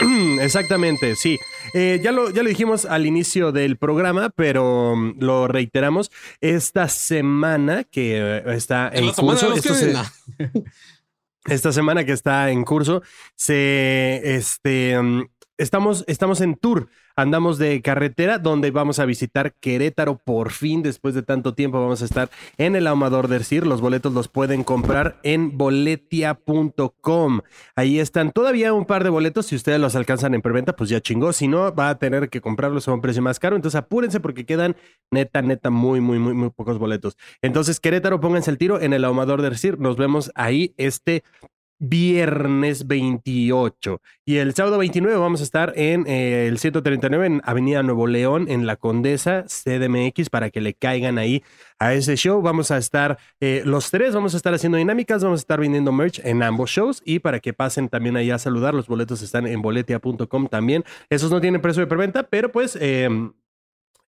Exactamente, sí. Eh, ya, lo, ya lo dijimos al inicio del programa, pero mm, lo reiteramos. Esta semana que eh, está en, en curso, se- esta semana que está en curso, se este mm, estamos, estamos en tour. Andamos de carretera donde vamos a visitar Querétaro por fin. Después de tanto tiempo vamos a estar en el Ahumador del Cir. Los boletos los pueden comprar en boletia.com. Ahí están todavía un par de boletos. Si ustedes los alcanzan en preventa, pues ya chingó. Si no, va a tener que comprarlos a un precio más caro. Entonces apúrense porque quedan neta, neta, muy, muy, muy, muy pocos boletos. Entonces, Querétaro, pónganse el tiro en el Ahumador del Cir. Nos vemos ahí este viernes 28. Y el sábado 29 vamos a estar en eh, el 139 en Avenida Nuevo León, en La Condesa, CDMX, para que le caigan ahí a ese show. Vamos a estar eh, los tres, vamos a estar haciendo dinámicas, vamos a estar vendiendo merch en ambos shows y para que pasen también ahí a saludar, los boletos están en boletia.com también. Esos no tienen precio de preventa, pero pues... eh,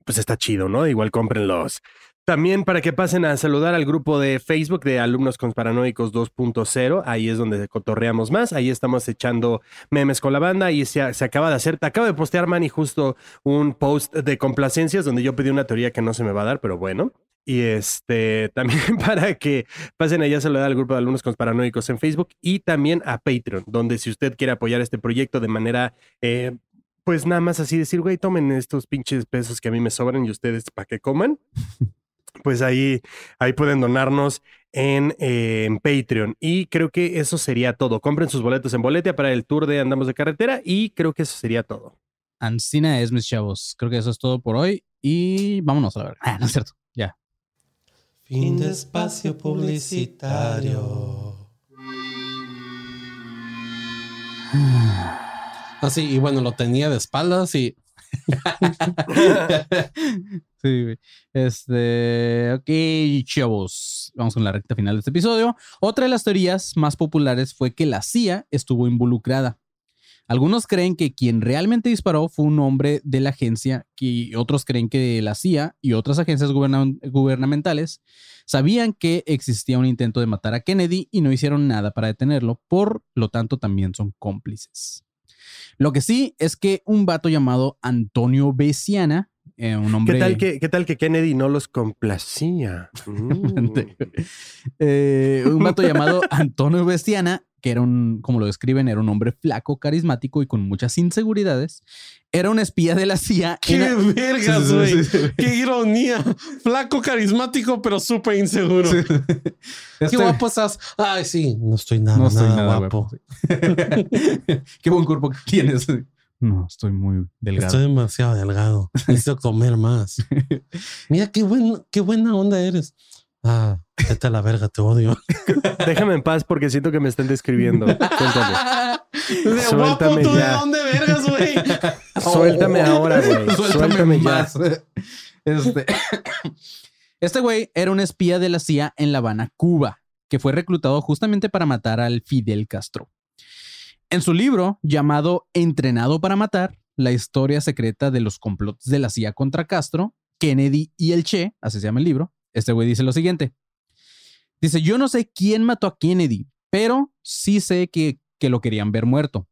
pues está chido, ¿no? Igual cómprenlos. También para que pasen a saludar al grupo de Facebook de Alumnos Conspiranoicos 2.0, ahí es donde cotorreamos más, ahí estamos echando memes con la banda y se, acaba de hacer, te acabo de postear Manny justo un post de complacencias donde yo pedí una teoría que no se me va a dar, pero bueno. Y este también para que pasen allá a saludar al grupo de alumnos conspiranoicos en Facebook y también a Patreon, donde si usted quiere apoyar este proyecto de manera eh, pues nada más así decir, güey, tomen estos pinches pesos que a mí me sobran y ustedes para que coman. Pues ahí, ahí pueden donarnos en, eh, en Patreon. Y creo que eso sería todo. Compren sus boletos en Boletia para el tour de Andamos de Carretera y creo que eso sería todo. Ancina es, mis chavos. Creo que eso es todo por hoy. Y vámonos a la verga. Ah, no es cierto. Ya. Fin de espacio publicitario. Así, y bueno, lo tenía de espaldas y sí. Este, ok, chavos. Vamos con la recta final de este episodio. Otra de las teorías más populares fue que la CIA estuvo involucrada. Algunos creen que quien realmente disparó fue un hombre de la agencia y otros creen que la CIA y otras agencias guberna- gubernamentales sabían que existía un intento de matar a Kennedy y no hicieron nada para detenerlo, por lo tanto también son cómplices. Lo que sí es que un vato llamado Antonio Besiana, eh, un hombre... ¿Qué tal, que, ¿Qué tal que Kennedy no los complacía? Mm. Eh, un vato llamado Antonio Bestiana, que era un, como lo describen, era un hombre flaco, carismático y con muchas inseguridades. Era un espía de la CIA. ¡Qué Era- vergas, sí, güey! sí, sí. ¡Qué ironía! Flaco, carismático, pero súper inseguro. ¡Qué Este- guapo estás! Ay, sí, no estoy nada, No estoy nada, nada guapo. guapo, Qué buen cuerpo que tienes. No, estoy muy delgado. Estoy demasiado delgado. Necesito comer más. Mira qué buen, qué buena onda eres. Ah, vete a la verga, te odio. Déjame en paz porque siento que me están describiendo. Suéltame. De guapo, Suéltame tú de ya. dónde vergas, güey. Suéltame ahora, güey. Suéltame, ya. más. Este, este güey era un espía de la CIA en La Habana, Cuba, que fue reclutado justamente para matar al Fidel Castro. En su libro llamado Entrenado para matar, la historia secreta de los complots de la CIA contra Castro, Kennedy y el Che, así se llama el libro, este güey dice lo siguiente. Dice, yo no sé quién mató a Kennedy, pero sí sé que, que lo querían ver muerto.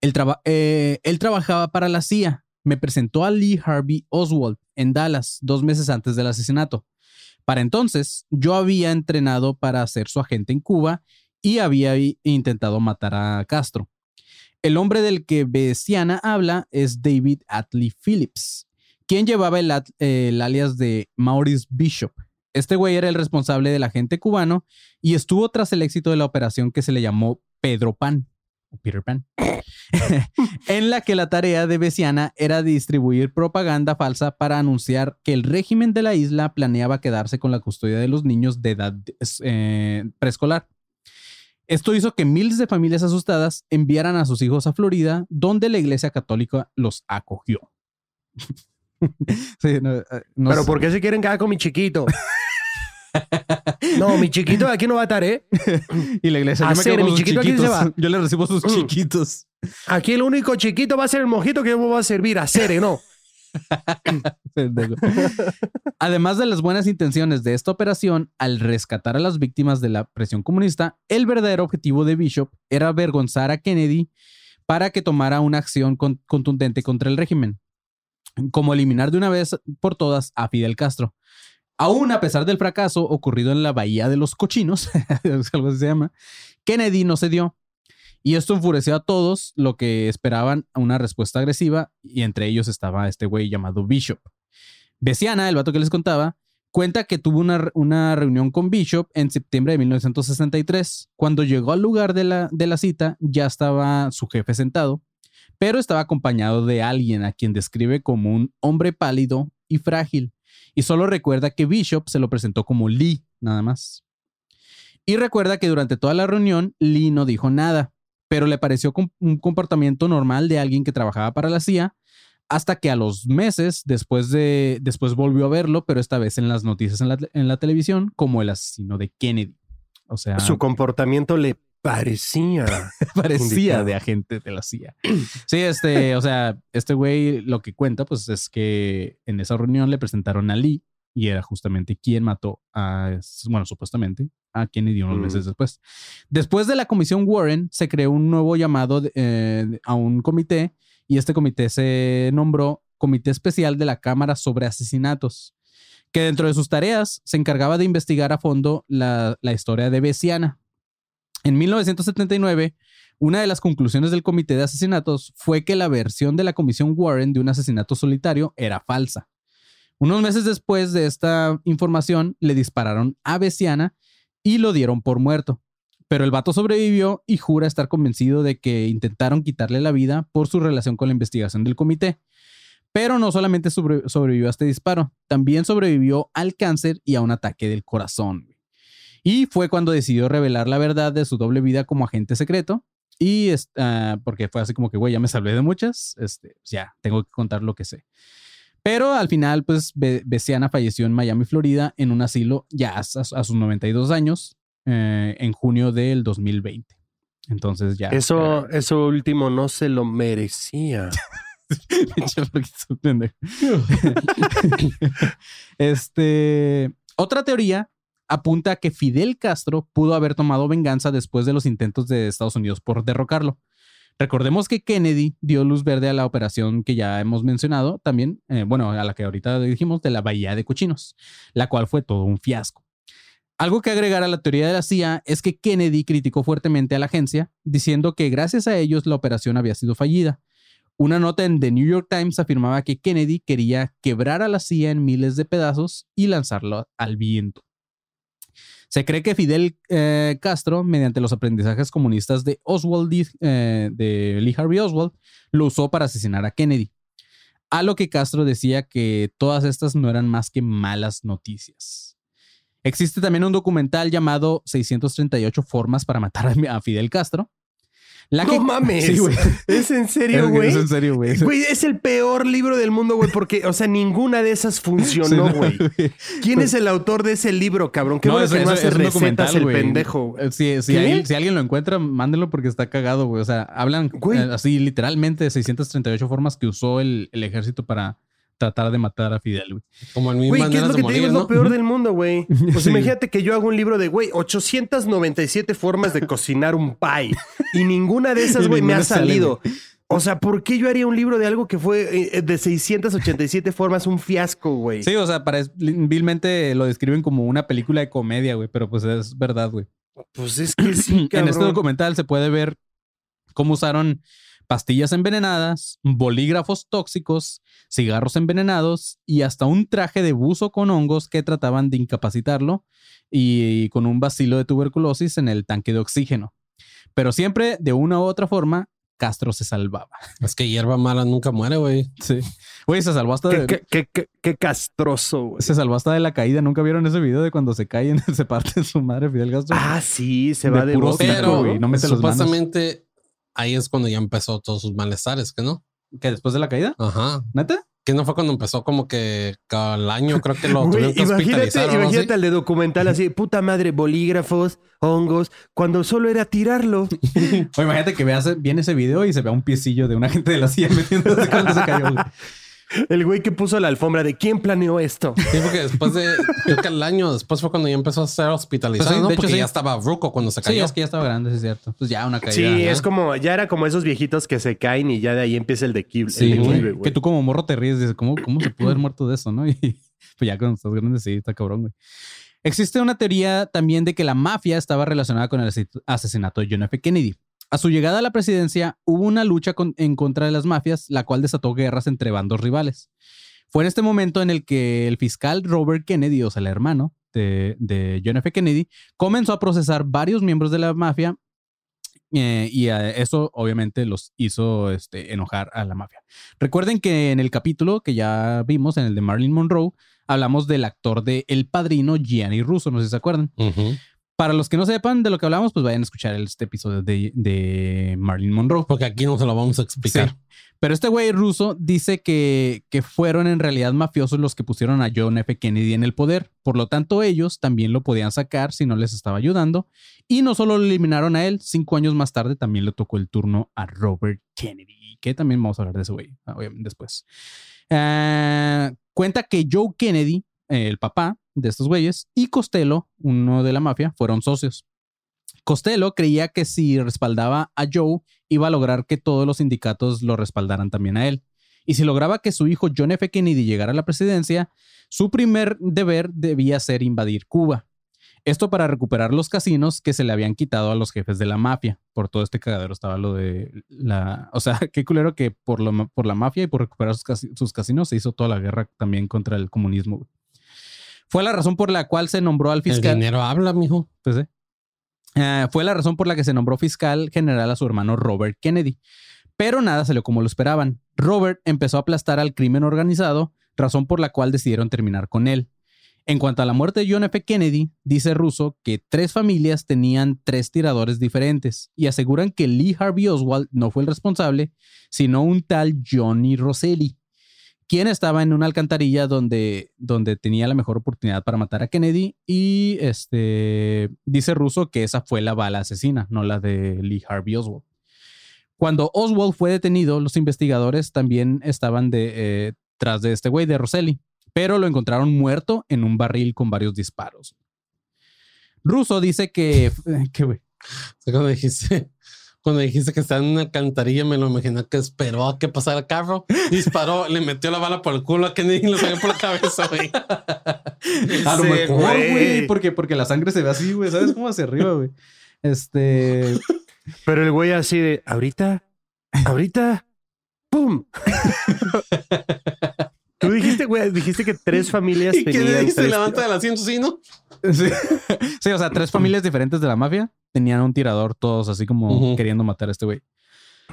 Él, eh, él trabajaba para la CIA. Me presentó a Lee Harvey Oswald en Dallas dos meses antes del asesinato. Para entonces, yo había entrenado para ser su agente en Cuba y había intentado matar a Castro. El hombre del que Bessiana habla es David Atley Phillips, quien llevaba el, alias de Maurice Bishop. Este güey era el responsable del agente cubano y estuvo tras el éxito de la operación que se le llamó Pedro Pan. Peter Pan, en la que la tarea de Bessiana era distribuir propaganda falsa para anunciar que el régimen de la isla planeaba quedarse con la custodia de los niños de edad eh, preescolar. Esto hizo que miles de familias asustadas enviaran a sus hijos a Florida, donde la iglesia católica los acogió. Eh, Pero ¿por qué se quieren quedar con mi chiquito? No, mi chiquito aquí no va a estar, ¿eh? y la iglesia, yo me mi chiquito aquí se va. Yo le recibo sus mm. chiquitos. Aquí el único chiquito va a ser el mojito que yo me voy a servir a Cere, ¿no? Además de las buenas intenciones de esta operación, al rescatar a las víctimas de la presión comunista, el verdadero objetivo de Bishop era avergonzar a Kennedy para que tomara una acción contundente contra el régimen, como eliminar de una vez por todas a Fidel Castro. Aún a pesar del fracaso ocurrido en la Bahía de los Cochinos, algo así se llama, Kennedy no cedió. Y esto enfureció a todos, lo que esperaban una respuesta agresiva, y entre ellos estaba este güey llamado Bishop. Bessiana, el vato que les contaba, cuenta que tuvo una, una, reunión con Bishop en septiembre de 1963. Cuando llegó al lugar de la, de la cita, ya estaba su jefe sentado, pero estaba acompañado de alguien a quien describe como un hombre pálido y frágil y solo recuerda que Bishop se lo presentó como Lee, nada más. Y recuerda que durante toda la reunión Lee no dijo nada, pero le pareció un comportamiento normal de alguien que trabajaba para la CIA, hasta que a los meses después de después volvió a verlo, pero esta vez en las noticias en la, en la televisión como el asesino de Kennedy. O sea, su comportamiento le Parecía. Parecía de agente de la CIA. Sí, este, o sea, este güey lo que cuenta, pues es que en esa reunión le presentaron a Lee y era justamente quien mató a, bueno, supuestamente, a Kennedy unos meses después. Después de la comisión Warren, se creó un nuevo llamado eh, a un comité y este comité se nombró Comité Especial de la Cámara sobre Asesinatos, que dentro de sus tareas se encargaba de investigar a fondo la, la historia de Bessiana, en 1979, una de las conclusiones del comité de asesinatos fue que la versión de la comisión Warren de un asesinato solitario era falsa. Unos meses después de esta información, le dispararon a Bessiana y lo dieron por muerto. Pero el vato sobrevivió y jura estar convencido de que intentaron quitarle la vida por su relación con la investigación del comité. Pero no solamente sobrevivió a este disparo, también sobrevivió al cáncer y a un ataque del corazón. Y fue cuando decidió revelar la verdad de su doble vida como agente secreto. Y uh, porque fue así como que, güey, ya me salvé de muchas, este, ya, tengo que contar lo que sé. Pero al final, pues, Bessiana falleció en Miami, Florida, en un asilo ya a, sus 92 años, eh, en junio del 2020. Entonces ya. Eso, eso último no se lo merecía. este, otra teoría apunta a que Fidel Castro pudo haber tomado venganza después de los intentos de Estados Unidos por derrocarlo. Recordemos que Kennedy dio luz verde a la operación que ya hemos mencionado también, eh, bueno, a la que ahorita dijimos de la Bahía de Cochinos, la cual fue todo un fiasco. Algo que agregar a la teoría de la CIA es que Kennedy criticó fuertemente a la agencia, diciendo que gracias a ellos la operación había sido fallida. Una nota en The New York Times afirmaba que Kennedy quería quebrar a la CIA en miles de pedazos y lanzarlo al viento. Se cree que Fidel eh, Castro, mediante los aprendizajes comunistas de Oswald, eh, de Lee Harvey Oswald, lo usó para asesinar a Kennedy. A lo que Castro decía que todas estas no eran más que malas noticias. Existe también un documental llamado 638 formas para matar a Fidel Castro, no mames. Es en serio, güey. Es en serio, güey. Güey, es el peor libro del mundo, güey, porque, o sea, ninguna de esas funcionó, güey. ¿Quién es el autor de ese libro, cabrón? Qué bueno que no hace recetas el pendejo. Si, si, alguien lo encuentra, mándenlo porque está cagado, güey. O sea, hablan eh, así literalmente de 638 formas que usó el, el ejército para tratar de matar a Fidel, güey. Como en mil Güey, ¿qué es lo que te digo? Es lo peor del mundo, güey. Pues Sí. imagínate que yo hago un libro de, güey, 897 formas de cocinar un pie. Y ninguna de esas, güey, me ha sale, salido. O sea, ¿por qué yo haría un libro de algo que fue eh, de 687 formas un fiasco, güey? Sí, o sea, parece, vilmente lo describen como una película de comedia, güey, pero pues es verdad, güey. Pues es que sí, En este cabrón. documental se puede ver cómo usaron pastillas envenenadas, bolígrafos tóxicos, cigarros envenenados y hasta un traje de buzo con hongos que trataban de incapacitarlo y con un vacilo de tuberculosis en el tanque de oxígeno. Pero siempre, de una u otra forma, Castro se salvaba. Es que hierba mala nunca muere, güey. Sí. Güey, se salvó hasta Qué, de, qué- qué- qué- qué castroso, güey. se salvó hasta de la caída. ¿Nunca vieron ese video de cuando se cae y se parte su madre Fidel Castro? Ah, sí, se De va de puro boca, cico, Pero güey, no mete las manos. Ahí es cuando ya empezó todos sus malestares, ¿que no? ¿Que después de la caída? Ajá. ¿Neta? Que no fue cuando empezó como que al año creo que lo tuvieron que imagínate, imagínate al de documental así, puta madre, bolígrafos, hongos, cuando solo era tirarlo. O imagínate que veas bien ese video y se vea un piecillo de una gente de la silla metiéndose cuando se cayó. El güey que puso la alfombra de quién planeó esto. Sí, porque después de, creo que al año después fue cuando ya empezó a ser hospitalizado, Pues sí, ¿no? de hecho, porque sí. ya estaba ruco cuando se Sí, cayó. es que ya estaba grande, sí es cierto. Pues ya una caída. Sí, es como, ya era como esos viejitos que se caen y ya de ahí empieza el declive. Sí, el güey. Que tú como morro te ríes y dices, ¿cómo, ¿cómo se pudo haber muerto de eso, no? Y pues ya cuando estás grande, sí, está cabrón, güey. Existe una teoría también de que la mafia estaba relacionada con el asesinato de John F. Kennedy. A su llegada a la presidencia hubo una lucha en contra de las mafias, la cual desató guerras entre bandos rivales. Fue en este momento en el que el fiscal Robert Kennedy, o sea, el hermano de, John F. Kennedy, comenzó a procesar varios miembros de la mafia eh, y a eso obviamente los hizo este, enojar a la mafia. Recuerden que en el capítulo que ya vimos, en el de Marilyn Monroe, hablamos del actor de El Padrino, Gianni Russo, no sé si se acuerdan. Para los que no sepan de lo que hablamos, pues vayan a escuchar este episodio de, de Marilyn Monroe. Porque aquí no se lo vamos a explicar. Sí. Pero este güey ruso dice que, que fueron en realidad mafiosos los que pusieron a John F. Kennedy en el poder. Por lo tanto, ellos también lo podían sacar si no les estaba ayudando. Y no solo lo eliminaron a él, cinco años más tarde también le tocó el turno a Robert Kennedy, que también vamos a hablar de ese güey ah, obviamente, después. Ah, cuenta que Joe Kennedy, eh, el papá de estos güeyes, y Costello, uno de la mafia, fueron socios. Costello creía que si respaldaba a Joe, iba a lograr que todos los sindicatos lo respaldaran también a él. Y si lograba que su hijo John F. Kennedy llegara a la presidencia, su primer deber debía ser invadir Cuba. Esto para recuperar los casinos que se le habían quitado a los jefes de la mafia. Por todo este cagadero estaba lo de la... O sea, qué culero que por, lo, por la mafia y por recuperar sus, sus casinos se hizo toda la guerra también contra el comunismo. Fue la razón por la cual se nombró al El fiscal... dinero habla, mijo. Pues. Eh, fue la razón por la que se nombró fiscal general a su hermano Robert Kennedy. Pero nada salió como lo esperaban. Robert empezó a aplastar al crimen organizado, razón por la cual decidieron terminar con él. En cuanto a la muerte de John F. Kennedy, dice Russo que tres familias tenían tres tiradores diferentes y aseguran que Lee Harvey Oswald no fue el responsable, sino un tal Johnny Rosselli, quien estaba en una alcantarilla donde, donde tenía la mejor oportunidad para matar a Kennedy y este, dice Russo que esa fue la bala asesina, no la de Lee Harvey Oswald. Cuando Oswald fue detenido, los investigadores también estaban de, eh, tras de este güey, de Rosselli, pero lo encontraron muerto en un barril con varios disparos. Russo dice que... que güey. O sea, cuando dijiste, cuando dijiste que estaba en una alcantarilla, me lo imaginé que esperó a que pasara el carro, disparó, le metió la bala por el culo a Kennedy y lo salió por la cabeza, güey. A lo mejor, güey. güey, porque, porque la sangre se ve así, güey, ¿sabes cómo hacia arriba, güey? Este... Pero el güey así de, ahorita, ahorita, ¡pum! Tú dijiste, güey, dijiste que tres familias Y tenían Kennedy se tres- levanta del asiento, ¿sí, no? Sí. Sí, o sea, tres familias diferentes de la mafia tenían un tirador, todos así como queriendo matar a este güey.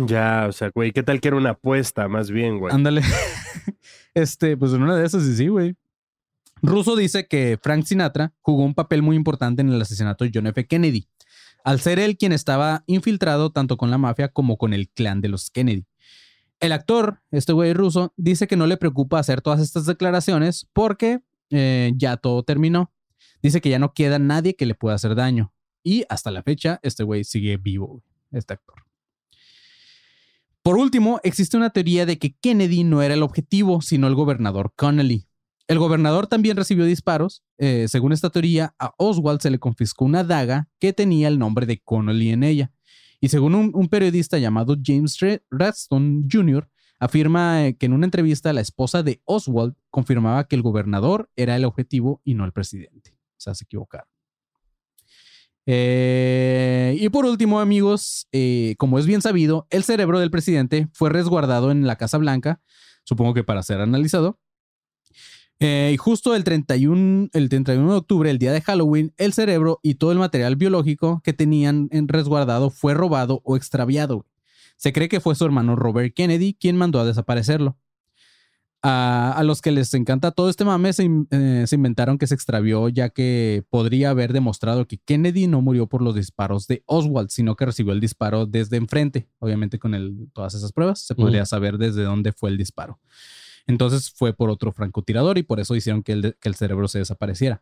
Ya, o sea, güey, ¿qué tal que era una apuesta más bien, güey? Ándale. Este, pues en una de esas sí, sí, güey. Russo dice que Frank Sinatra jugó un papel muy importante en el asesinato de John F. Kennedy, al ser él quien estaba infiltrado tanto con la mafia como con el clan de los Kennedy. El actor, este güey ruso, dice que no le preocupa hacer todas estas declaraciones porque eh, ya todo terminó. Dice que ya no queda nadie que le pueda hacer daño. Y hasta la fecha, este güey sigue vivo, este actor. Por último, existe una teoría de que Kennedy no era el objetivo, sino el gobernador Connolly. El gobernador también recibió disparos. Eh, según esta teoría, a Oswald se le confiscó una daga que tenía el nombre de Connolly en ella. Y según un, periodista llamado James Radstone Jr., afirma eh, que en una entrevista la esposa de Oswald confirmaba que el gobernador era el objetivo y no el presidente. O sea, se equivocaron. Eh, y por último, amigos, como es bien sabido, el cerebro del presidente fue resguardado en la Casa Blanca, supongo que para ser analizado, eh, y justo el 31, el 31 de octubre, el día de Halloween, el cerebro y todo el material biológico que tenían en resguardado fue robado o extraviado. Se cree que fue su hermano Robert Kennedy quien mandó a desaparecerlo. A, los que les encanta todo este mame se, eh, se, inventaron que se extravió ya que podría haber demostrado que Kennedy no murió por los disparos de Oswald, sino que recibió el disparo desde enfrente. Obviamente con el, todas esas pruebas se podría saber desde dónde fue el disparo. Entonces fue por otro francotirador y por eso hicieron que el, cerebro se desapareciera.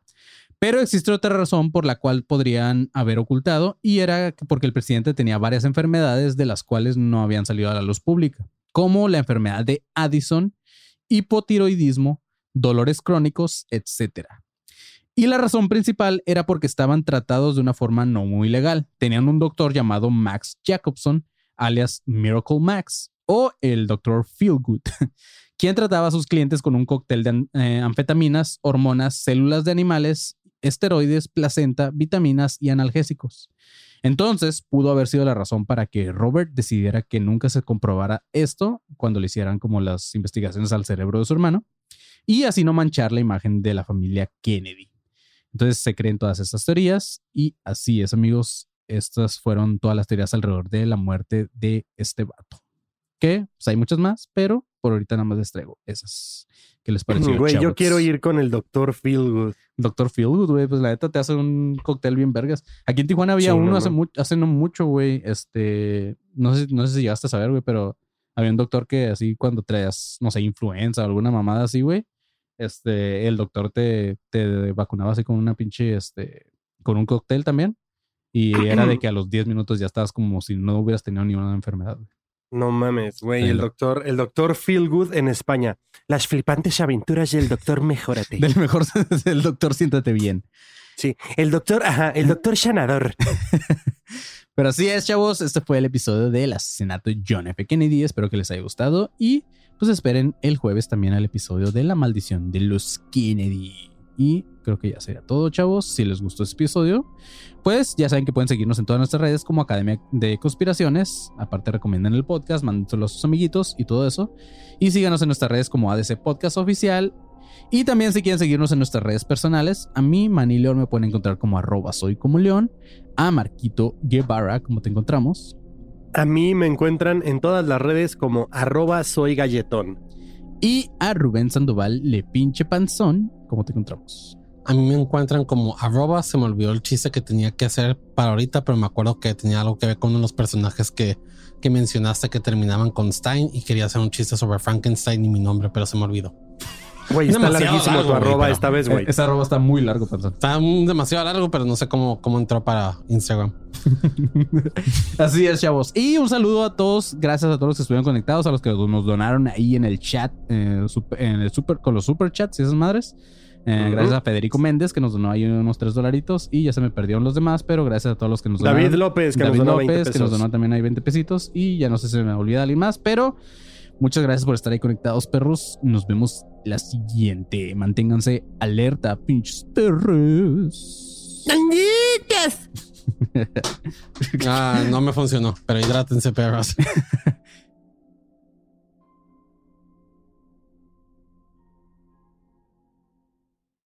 Pero existe otra razón por la cual podrían haber ocultado y era porque el presidente tenía varias enfermedades de las cuales no habían salido a la luz pública, como la enfermedad de Addison, hipotiroidismo, dolores crónicos, etc. Y la razón principal era porque estaban tratados de una forma no muy legal. Tenían un doctor llamado Max Jacobson, alias Miracle Max, o el doctor Feelgood, quien trataba a sus clientes con un cóctel de eh, anfetaminas, hormonas, células de animales, esteroides, placenta, vitaminas y analgésicos. Entonces pudo haber sido la razón para que Robert decidiera que nunca se comprobara esto cuando le hicieran como las investigaciones al cerebro de su hermano y así no manchar la imagen de la familia Kennedy. Entonces se creen todas estas teorías y así es amigos, estas fueron todas las teorías alrededor de la muerte de este vato. Que pues hay muchas más, pero por ahorita nada más les traigo esas. que les pareció? Güey, yo quiero ir con el Doctor Feelgood. Doctor Feelgood, güey, pues la neta te hace un cóctel bien vergas. Aquí en Tijuana había uno hace, hace no mucho, güey. Este, no sé, no sé si llegaste a saber, güey, pero había un doctor que así cuando traías, no sé, influenza o alguna mamada así, güey. Este, el doctor te, te vacunaba así con una pinche, este, con un cóctel también. Y era de que a los 10 minutos ya estabas como si no hubieras tenido ninguna enfermedad, güey. No mames, güey, el doctor, el doctor Feelgood en España. Las flipantes aventuras del doctor Mejórate. Del mejor del doctor Siéntate Bien. Sí, el doctor, ajá, el doctor Sanador. Pero así es, chavos, este fue el episodio del asesinato de John F. Kennedy. Espero que les haya gustado y pues esperen el jueves también el episodio de la maldición de los Kennedy. Y creo que ya sería todo, chavos. Si les gustó este episodio, pues ya saben que pueden seguirnos en todas nuestras redes como Academia de Conspiraciones. Aparte, recomienden el podcast, mándenselo a sus amiguitos y todo eso. Y síganos en nuestras redes como ADC Podcast Oficial. Y también si quieren seguirnos en nuestras redes personales, a mí, Manny León, me pueden encontrar como arroba soy como León. A Marquito Guevara, como te encontramos. A mí me encuentran en todas las redes como arroba soy galletón. Y a Rubén Sandoval, le pinche panzón, como te encontramos. A mí me encuentran como arroba, se me olvidó el chiste que tenía que hacer para ahorita, pero me acuerdo que tenía algo que ver con uno de los personajes que, que mencionaste que terminaban con Stein y quería hacer un chiste sobre Frankenstein y mi nombre, pero se me olvidó. Güey, está larguísimo tu arroba esta vez, güey. Esa arroba está muy largo, pensando. Está demasiado largo, pero no sé cómo, cómo entró para Instagram. Así es, chavos. Y un saludo a todos. Gracias a todos los que estuvieron conectados, a los que nos donaron ahí en el chat, en el super, con los super chats y esas madres. Eh, gracias a Federico Méndez que nos donó ahí unos tres dolaritos y ya se me perdieron los demás, pero gracias a todos los que nos donaron. David López, que nos donó 20 que nos donó también ahí 20 pesitos y ya no sé si me olvida alguien más, pero muchas gracias por estar ahí conectados, perros. Nos vemos la siguiente. Manténganse alerta, pinches perros. ah, no me funcionó, pero hidrátense, perros.